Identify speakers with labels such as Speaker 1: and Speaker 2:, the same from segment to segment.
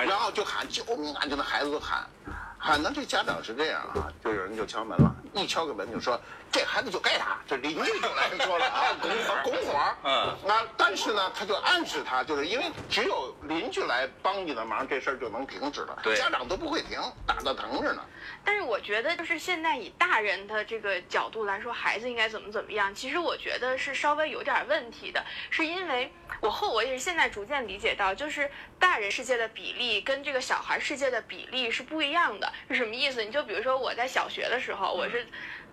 Speaker 1: 然后就喊救命啊，就那孩子都喊，喊呢这家长是这样啊，就有人就敲门了，一敲个门就说这孩子就该打，这邻居就来说了啊，拱火拱火，
Speaker 2: 嗯
Speaker 1: 啊，但是呢，他就暗示他，就是因为只有邻居来帮你的忙，这事儿就能停止了，
Speaker 2: 对
Speaker 1: 家长都不会停，打的疼着呢。
Speaker 3: 但是我觉得，就是现在以大人的这个角度来说，孩子应该怎么怎么样，其实我觉得是稍微有点问题的，是因为我后我也是现在逐渐理解到，就是大人世界的比例跟这个小孩世界的比例是不一样的。是什么意思？你就比如说我在小学的时候，我是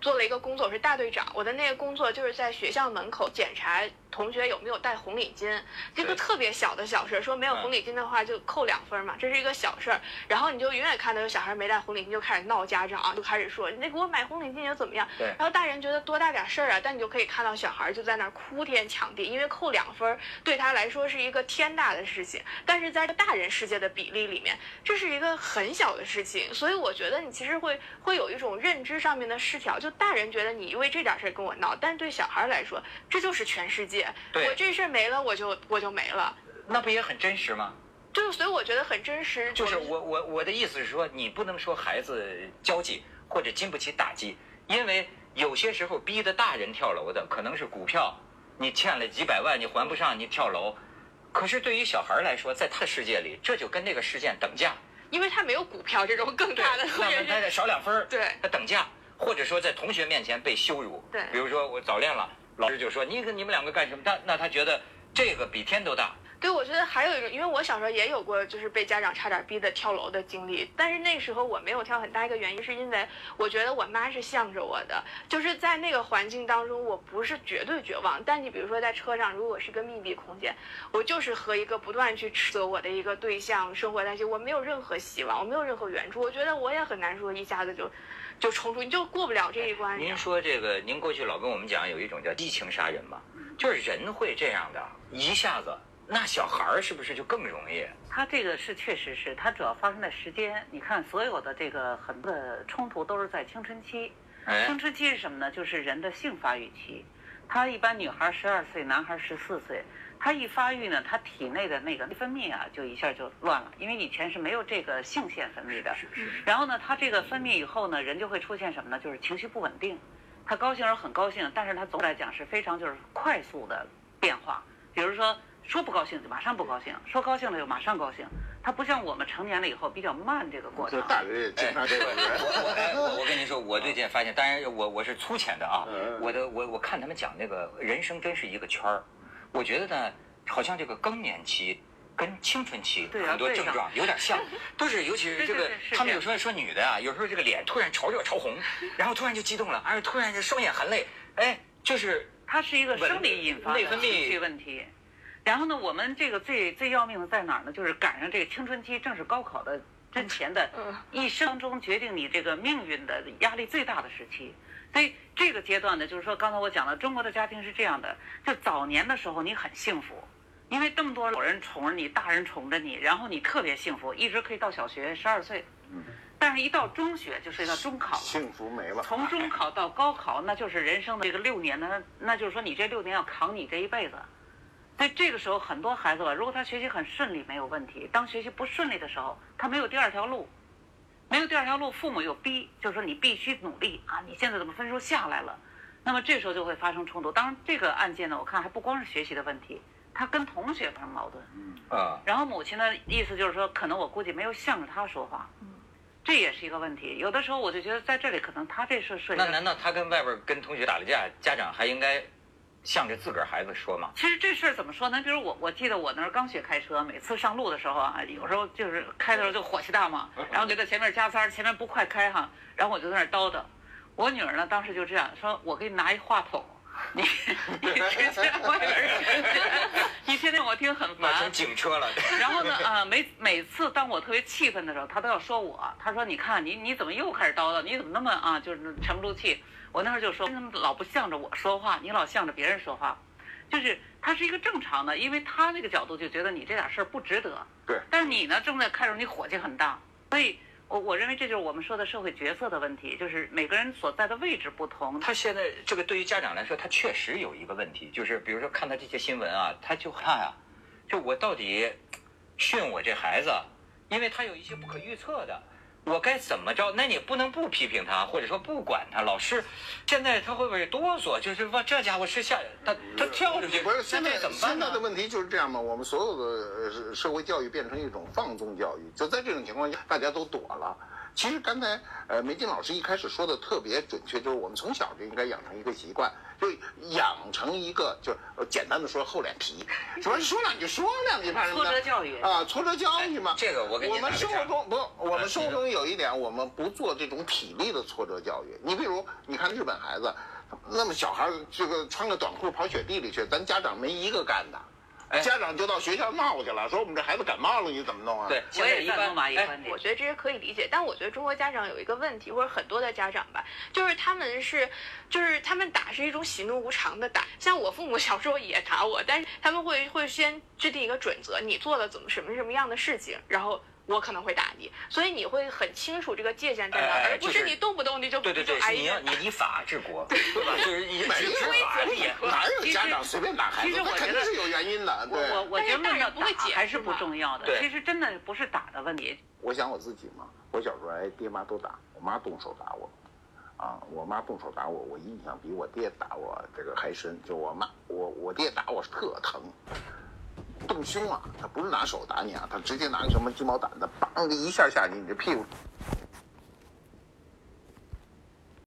Speaker 3: 做了一个工作，我是大队长，我的那个工作就是在学校门口检查同学有没有带红领巾，这个特别小的小事，说没有
Speaker 2: 嗯
Speaker 3: 红领巾的话就扣两分嘛，这是一个小事儿。然后你就永远看到有小孩没带红领巾就开始闹家长，就开始说你得给我买红领巾又怎么样？
Speaker 2: 对
Speaker 3: 然后大人觉得多大点事儿啊，但你就可以看到小孩就在那儿哭天抢地，因为扣两分儿对他来说是一个天大的事情，但是在大人世界的比例里面，这是一个很小的事情，所以我觉得你其实会会有一种认知上面的失调，就大人觉得你因为这点事儿跟我闹，但对小孩来说这就是全世界，
Speaker 2: 对
Speaker 3: 我这事儿没了我就我就没了。
Speaker 2: 那不也很真实吗？
Speaker 3: 就是，所以我觉得很真实。
Speaker 2: 就是我我我的意思是说，你不能说孩子交际或者经不起打击，因为有些时候逼得大人跳楼的可能是股票，你欠了几百万你还不上，你跳楼。可是对于小孩来说，在他的世界里，这就跟那个事件等价。
Speaker 3: 因为他没有股票这种更大的，
Speaker 2: 那么他得少两分儿
Speaker 3: 对
Speaker 2: 他等价，或者说在同学面前被羞辱。
Speaker 3: 对
Speaker 2: 比如说我早恋了，老师就说你跟你们两个干什么？他那他觉得这个比天都大。
Speaker 3: 对，我觉得还有一个，因为我小时候也有过，就是被家长差点逼得跳楼的经历。但是那时候我没有跳，很大一个原因是因为我觉得我妈是向着我的，就是在那个环境当中，我不是绝对绝望。但你比如说在车上，如果是个密闭空间，我就是和一个不断去斥责我的一个对象生活在一起，我没有任何希望，我没有任何援助。我觉得我也很难说一下子就就冲出，你就过不了这一关。
Speaker 2: 您说这个，您过去老跟我们讲有一种叫激情杀人嘛，就是人会这样的，一下子，那小孩儿是不是就更容易？
Speaker 4: 他这个是确实是，他主要发生在时间。你看，所有的这个很多的冲突都是在青春期。
Speaker 2: 哎
Speaker 4: 青，春期是什么呢？就是人的性发育期。他一般女孩十二岁，男孩十四岁。他一发育呢，他体内的那个内分泌啊，就一下就乱了，因为以前是没有这个性腺分泌的是是。然后呢，他这个分泌以后呢，人就会出现什么呢？就是情绪不稳定。他高兴时候很高兴，但是他总的来讲是非常就是快速的变化。比如说说不高兴就马上不高兴，说高兴了就马上高兴。他不像我们成年了以后比较慢这个过程。
Speaker 1: 这大人经常这个人。
Speaker 2: 我哎我我跟您说，我最近发现，当然我我是粗浅的啊
Speaker 1: 嗯，
Speaker 2: 我的我我看他们讲那个人生真是一个圈儿，我觉得呢，好像这个更年期。跟青春期很多症状有点像，都是尤其是这个他们有时候说女的啊，有时候这个脸突然潮热潮红，然后突然就激动了，而且突然就双眼含泪，哎，就是
Speaker 4: 它是一个生理引发的
Speaker 2: 内分泌
Speaker 4: 情绪问题。然后呢，我们这个最最要命的在哪儿呢？就是赶上这个青春期，正是高考的之前的
Speaker 3: 嗯
Speaker 4: 一生中决定你这个命运的压力最大的时期。所以这个阶段呢，就是说刚才我讲了，中国的家庭是这样的：就早年的时候你很幸福，因为这么多老人宠着你，大人宠着你，然后你特别幸福，一直可以到小学十二岁。但是，一到中学就涉及到中考了。
Speaker 1: 幸福没了。
Speaker 4: 从中考到高考，那就是人生的这个六年呢，那就是说你这六年要扛你这一辈子。所以这个时候，很多孩子吧，如果他学习很顺利没有问题，当学习不顺利的时候，他没有第二条路，没有第二条路，父母又逼，就是说你必须努力啊！你现在怎么分数下来了？那么这时候就会发生冲突。当然，这个案件呢，我看还不光是学习的问题，他跟同学发生矛盾。
Speaker 2: 嗯啊，
Speaker 4: 然后母亲的意思就是说，可能我估计没有向着他说话，这也是一个问题。有的时候我就觉得在这里可能他这事涉及，
Speaker 2: 那难道他跟外边跟同学打了架，家长还应该向着自个儿孩子说吗？
Speaker 4: 其实这事儿怎么说呢？比如我，我记得我那儿刚学开车，每次上路的时候啊，有时候就是开的时候就火气大嘛，然后就在前面加塞儿，前面不快开哈，然后我就在那儿叨叨。我女儿呢，当时就这样说：“我给你拿一话筒，你 你直接外边儿，你天天我听很
Speaker 2: 那成
Speaker 4: 烦。”
Speaker 2: 警车了。
Speaker 4: 然后呢，啊，每每次当我特别气愤的时候，他都要说我。他说：“你看你你怎么又开始叨叨？你怎么那么啊，就是沉不住气？”我那时候就说：“你怎么老不向着我说话？你老向着别人说话。”就是他是一个正常的，因为他那个角度就觉得你这点事儿不值得。
Speaker 1: 对。
Speaker 4: 但是你呢，正在看着你火气很大，所以我我认为这就是我们说的社会角色的问题，就是每个人所在的位置不同。
Speaker 2: 他现在这个对于家长来说，他确实有一个问题，就是比如说看到这些新闻啊，他就看啊，就我到底训我这孩子，因为他有一些不可预测的。我该怎么着？那你不能不批评他，或者说不管他。老师，现在他会不会哆嗦？就是说这家伙是下他他跳出去，
Speaker 1: 不是现在
Speaker 2: 怎么办呢？
Speaker 1: 现在的问题就是这样嘛？我们所有的呃社会教育变成一种放纵教育，就在这种情况下，大家都躲了。其实刚才呃梅静老师一开始说的特别准确，就是我们从小就应该养成一个习惯，就养成一个就呃简单的说厚脸皮，说说两句说两句，怕什么？
Speaker 4: 挫折教育
Speaker 1: 啊，挫折教育嘛。
Speaker 2: 这个我跟你
Speaker 1: 我们生活中不，我们
Speaker 2: 呃
Speaker 1: 生活中有一点，我们不做这种体力的挫折教育。你比如，你看日本孩子，那么小孩儿这个穿个短裤跑雪地里去，咱家长没一个干的。
Speaker 2: 哎
Speaker 1: 家长就到学校闹去了，说我们这孩子感冒了，你怎么弄啊？
Speaker 2: 对，
Speaker 4: 我
Speaker 2: 现在一般
Speaker 4: 也赞同马毅
Speaker 2: 哎
Speaker 4: 观点
Speaker 3: 我。觉得这些可以理解，但我觉得中国家长有一个问题，或者很多的家长吧，就是他们是，就是他们打是一种喜怒无常的打。像我父母小时候也打我，但是他们会会先制定一个准则，你做了怎么什么什么样的事情，然后我可能会打你，所以你会很清楚这个界限在哪而不是你动不动你就
Speaker 2: 对对对。你要你以法治国，对吧？就是以法力。
Speaker 1: 哪有家长随便打孩子？
Speaker 4: 其实我觉得
Speaker 1: 那肯定是有原因的。
Speaker 4: 我
Speaker 1: 对，
Speaker 4: 我我觉得
Speaker 3: 不会解
Speaker 4: 还是不重要的。其实真的不是打的问题，
Speaker 1: 我想我自己嘛，我小时候哎，爹妈都打，我妈动手打我，啊，我妈动手打我，我印象比我爹打我这个还深。就我妈，我我爹打我是特疼，动凶啊，他不是拿手打你啊，他直接拿个什么鸡毛掸子，梆的一下下你，你这屁股